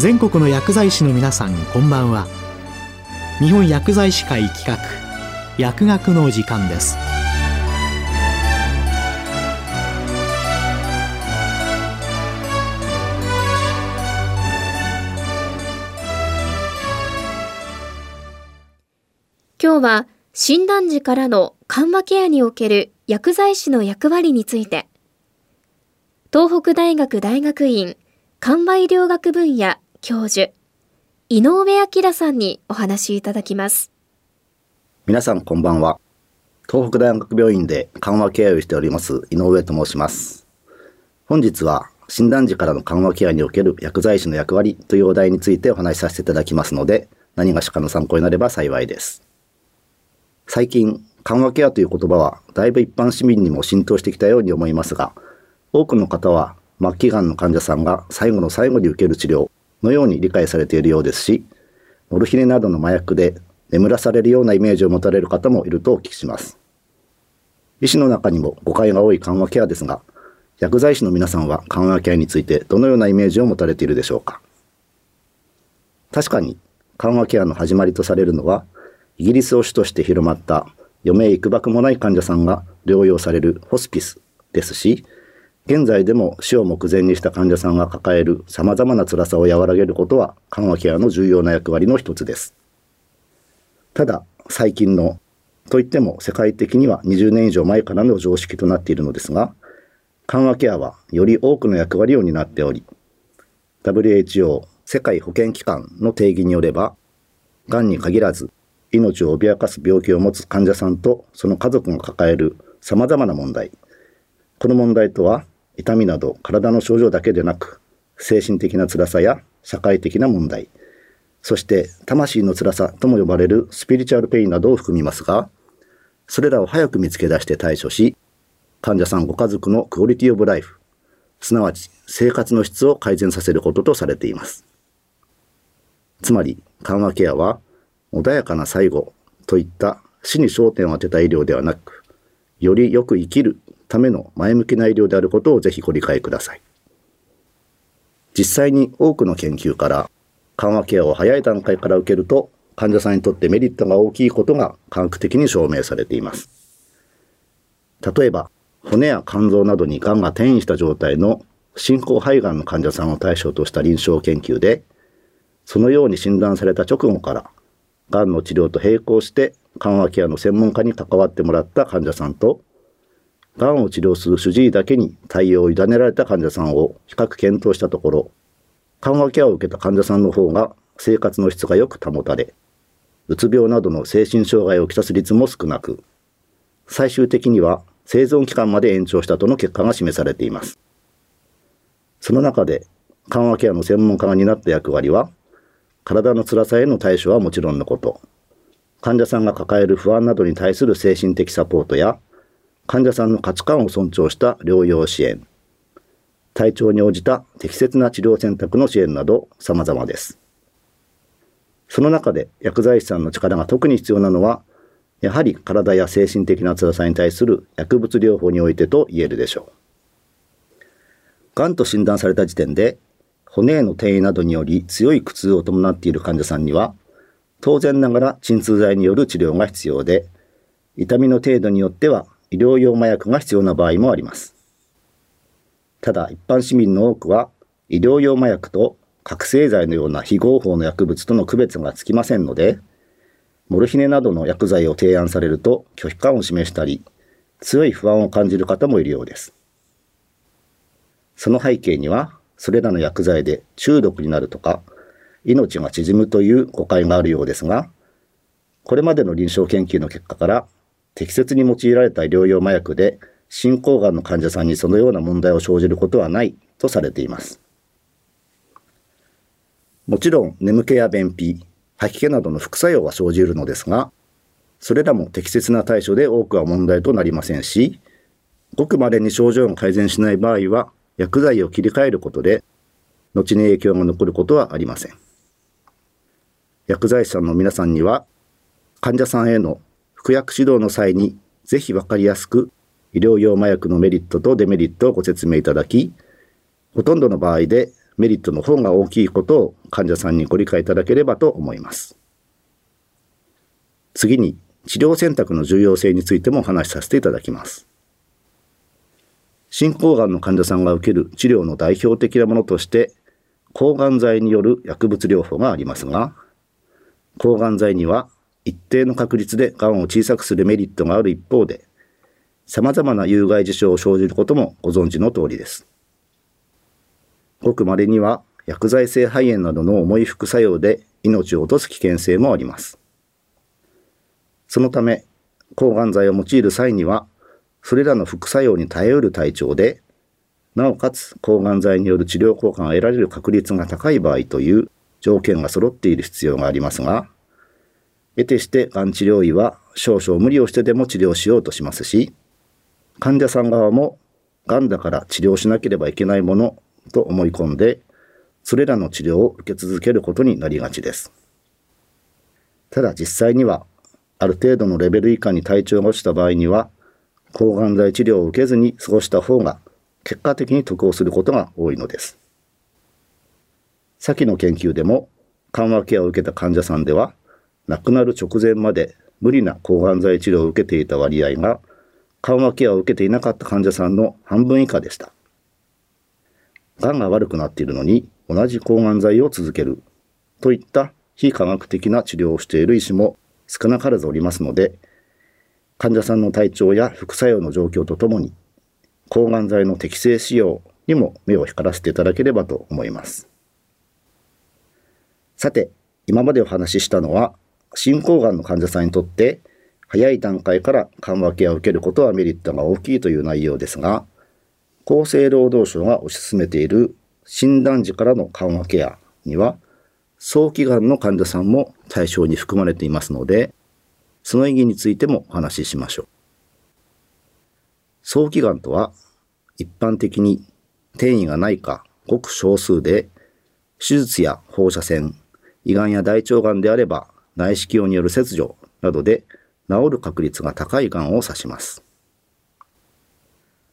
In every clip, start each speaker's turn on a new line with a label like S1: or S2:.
S1: 全国の薬剤師の皆さんこんばんは。日本薬剤師会企画薬学の時間です。
S2: 今日は診断時からの緩和ケアにおける薬剤師の役割について。東北大学大学院緩和医療学分野教授井上明さんにお話しいただきます。
S3: 皆さんこんばんは。東北大学病院で緩和ケアをしております井上と申します。本日は診断時からの緩和ケアにおける薬剤師の役割というお題についてお話しさせていただきますので何がしかの参考になれば幸いです。最近緩和ケアという言葉はだいぶ一般市民にも浸透してきたように思いますが多くの方は末期がんの患者さんが最後の最後に受ける治療のように理解されているようですし、モルヒネなどの麻薬で眠らされるようなイメージを持たれる方もいるとお聞きします。医師の中にも誤解が多い緩和ケアですが、薬剤師の皆さんは緩和ケアについてどのようなイメージを持たれているでしょうか。確かに緩和ケアの始まりとされるのは、イギリスを主として広まった余命いくばくもない患者さんが療養されるホスピスですし、現在でも死を目前にした患者さんが抱える様々な辛さを和らげることは緩和ケアの重要な役割の一つです。ただ、最近の、といっても世界的には20年以上前からの常識となっているのですが、緩和ケアはより多くの役割を担っており、WHO 世界保健機関の定義によれば、がんに限らず命を脅かす病気を持つ患者さんとその家族が抱える様々な問題。この問題とは痛みなど体の症状だけでなく、精神的な辛さや社会的な問題、そして魂の辛さとも呼ばれるスピリチュアルペインなどを含みますが、それらを早く見つけ出して対処し、患者さんご家族のクオリティオブライフ、すなわち生活の質を改善させることとされています。つまり、緩和ケアは、穏やかな最後といった死に焦点を当てた医療ではなく、よりよく生きるための前向きな医療であることをぜひご理解ください。実際に多くの研究から緩和ケアを早い段階から受けると患者さんにとってメリットが大きいことが科学的に証明されています。例えば、骨や肝臓などに癌が転移した状態の進行肺がんの患者さんを対象とした臨床研究で、そのように診断された直後から、癌の治療と並行して緩和ケアの専門家に関わってもらった患者さんと、がんを治療する主治医だけに対応を委ねられた患者さんを比較検討したところ、緩和ケアを受けた患者さんの方が生活の質がよく保たれ、うつ病などの精神障害をきたす率も少なく、最終的には生存期間まで延長したとの結果が示されています。その中で、緩和ケアの専門家が担った役割は、体の辛さへの対処はもちろんのこと、患者さんが抱える不安などに対する精神的サポートや、患者さんの価値観を尊重した療養支援、体調に応じた適切な治療選択の支援など様々です。その中で薬剤師さんの力が特に必要なのは、やはり体や精神的な辛さに対する薬物療法においてと言えるでしょう。がんと診断された時点で、骨への転移などにより強い苦痛を伴っている患者さんには、当然ながら鎮痛剤による治療が必要で、痛みの程度によっては医療用麻薬が必要な場合もあります。ただ一般市民の多くは医療用麻薬と覚醒剤のような非合法の薬物との区別がつきませんので、モルヒネなどの薬剤を提案されると拒否感を示したり、強い不安を感じる方もいるようです。その背景には、それらの薬剤で中毒になるとか、命が縮むという誤解があるようですが、これまでの臨床研究の結果から適切に用いられた療養麻薬で進行がんの患者さんにそのような問題を生じることはないとされています。もちろん眠気や便秘、吐き気などの副作用は生じるのですが、それらも適切な対処で多くは問題となりませんし、ごく稀に症状が改善しない場合は薬剤を切り替えることで、後に影響が残ることはありません。薬剤師さんの皆さんには、患者さんへの服薬指導の際にぜひわかりやすく医療用麻薬のメリットとデメリットをご説明いただき、ほとんどの場合でメリットの方が大きいことを患者さんにご理解いただければと思います。次に治療選択の重要性についてもお話しさせていただきます。進行がんの患者さんが受ける治療の代表的なものとして抗がん剤による薬物療法がありますが抗がん剤には一定の確率でがんを小さくするメリットがある一方で様々な有害事象を生じることもご存知の通りです。ごく稀には薬剤性肺炎などの重い副作用で命を落とす危険性もあります。そのため、抗がん剤を用いる際には、それらの副作用に耐えうる体調で、なおかつ抗がん剤による治療効果が得られる確率が高い場合という条件が揃っている必要がありますが、得てしてがん治療医は少々無理をしてでも治療しようとしますし、患者さん側もがんだから治療しなければいけないものと思い込んで、それらの治療を受け続けることになりがちです。ただ実際にはある程度のレベル以下に体調が落ちた場合には、抗がん剤治療を受けずに過ごした方が結果的に得をすることが多いのです。先の研究でも緩和ケアを受けた患者さんでは、亡くなる直前まで無理な抗がん剤治療を受けていた割合が、緩和ケアを受けていなかった患者さんの半分以下でした。がんが悪くなっているのに同じ抗がん剤を続けるといった非科学的な治療をしている医師も少なからずおりますので、患者さんの体調や副作用の状況とともに、抗がん剤の適正使用にも目を光らせていただければと思います。さて、今までお話ししたのは、進行がんの患者さんにとって、早い段階から緩和ケアを受けることはメリットが大きいという内容ですが、厚生労働省が推し進めている診断時からの緩和ケアには、早期がんの患者さんも対象に含まれていますので、その意義についてもお話ししましょう。早期がんとは、一般的に転移がないかごく少数で、手術や放射線、胃がんや大腸がんであれば内視鏡による切除などで治る確率が高いがんを指します。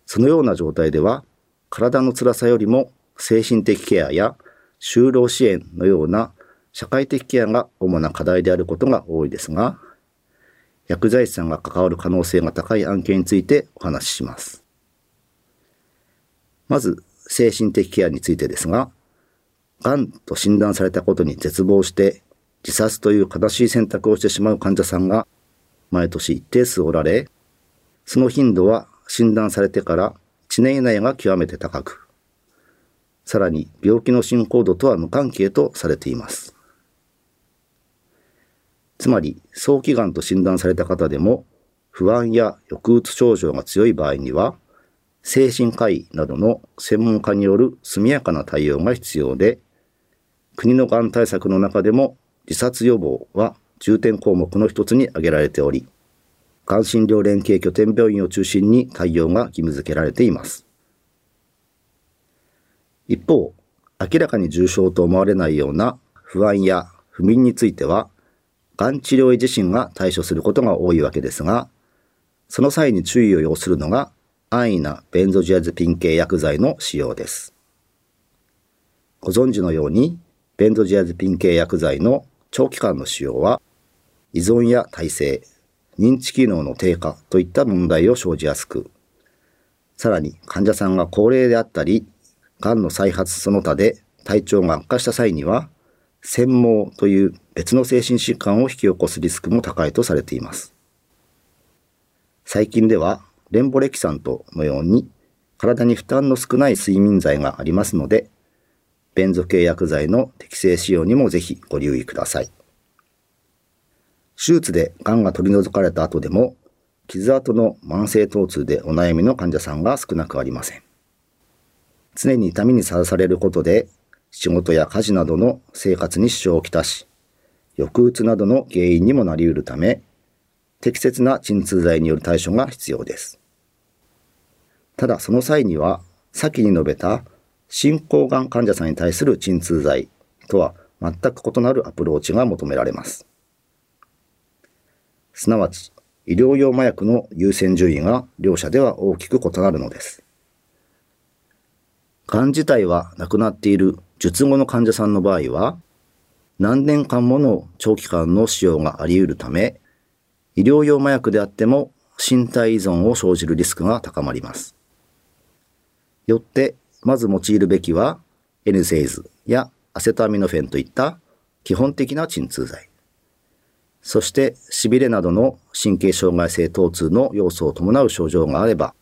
S3: そのような状態では、体の辛さよりも精神的ケアや就労支援のような社会的ケアが主な課題であることが多いですが、薬剤師さんが関わる可能性が高い案件についてお話しします。まず、精神的ケアについてですが、がんと診断されたことに絶望して自殺という悲しい選択をしてしまう患者さんが毎年一定数おられ、その頻度は診断されてから1年以内が極めて高く、さらに病気の進行度とは無関係とされています。つまり早期がんと診断された方でも不安や抑うつ症状が強い場合には精神科医などの専門家による速やかな対応が必要で国のがん対策の中でも自殺予防は重点項目の一つに挙げられておりがん診療連携拠点病院を中心に対応が義務付けられています一方明らかに重症と思われないような不安や不眠についてはがん治療医自身が対処することが多いわけですが、その際に注意を要するのが安易なベンゾジアゼピン系薬剤の使用です。ご存知のように、ベンゾジアゼピン系薬剤の長期間の使用は、依存や耐性、認知機能の低下といった問題を生じやすく、さらに患者さんが高齢であったり、がんの再発その他で体調が悪化した際には、専門という別の精神疾患を引き起こすリスクも高いとされています。最近では、レンボレキサントのように体に負担の少ない睡眠剤がありますので、ベンゾ系薬剤の適正使用にもぜひご留意ください。手術で癌が取り除かれた後でも、傷跡の慢性疼痛でお悩みの患者さんが少なくありません。常に痛みにさらされることで仕事や家事などの生活に支障をきたし、抑うつなどの原因にもなり得るため、適切な鎮痛剤による対処が必要です。ただその際には、先に述べた進行がん患者さんに対する鎮痛剤とは全く異なるアプローチが求められます。すなわち、医療用麻薬の優先順位が両者では大きく異なるのです。がん自体はなくなっている術後の患者さんの場合は、何年間もの長期間の使用があり得るため、医療用麻薬であっても身体依存を生じるリスクが高まります。よって、まず用いるべきは、エヌセイズやアセトアミノフェンといった基本的な鎮痛剤。そして、痺れなどの神経障害性疼痛の要素を伴う症状があれば、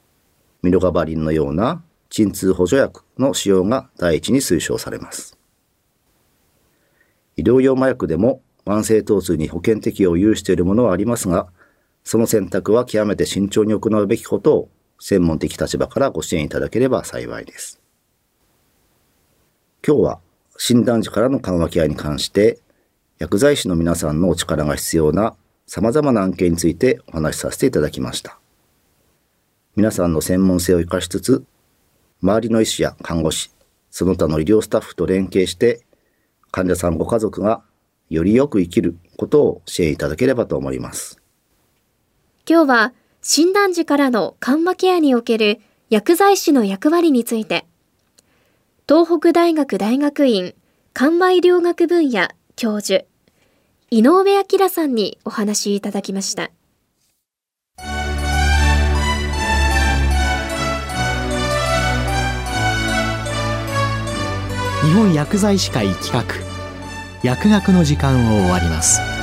S3: ミロガバリンのような鎮痛補助薬の使用が第一に推奨されます。医療用麻薬でも慢性疼痛に保険適用を有しているものはありますが、その選択は極めて慎重に行うべきことを専門的立場からご支援いただければ幸いです。今日は診断時からの緩和ケアに関して薬剤師の皆さんのお力が必要な様々な案件についてお話しさせていただきました。皆さんの専門性を活かしつつ、周りの医師や看護師、その他の医療スタッフと連携して、患者さんご家族がよりよく生きることを支援いただければと思います。
S2: 今日は診断時からの緩和ケアにおける薬剤師の役割について、東北大学大学院緩和医療学分野教授、井上明さんにお話いただきました。
S1: 日本薬剤師会企画薬学の時間を終わります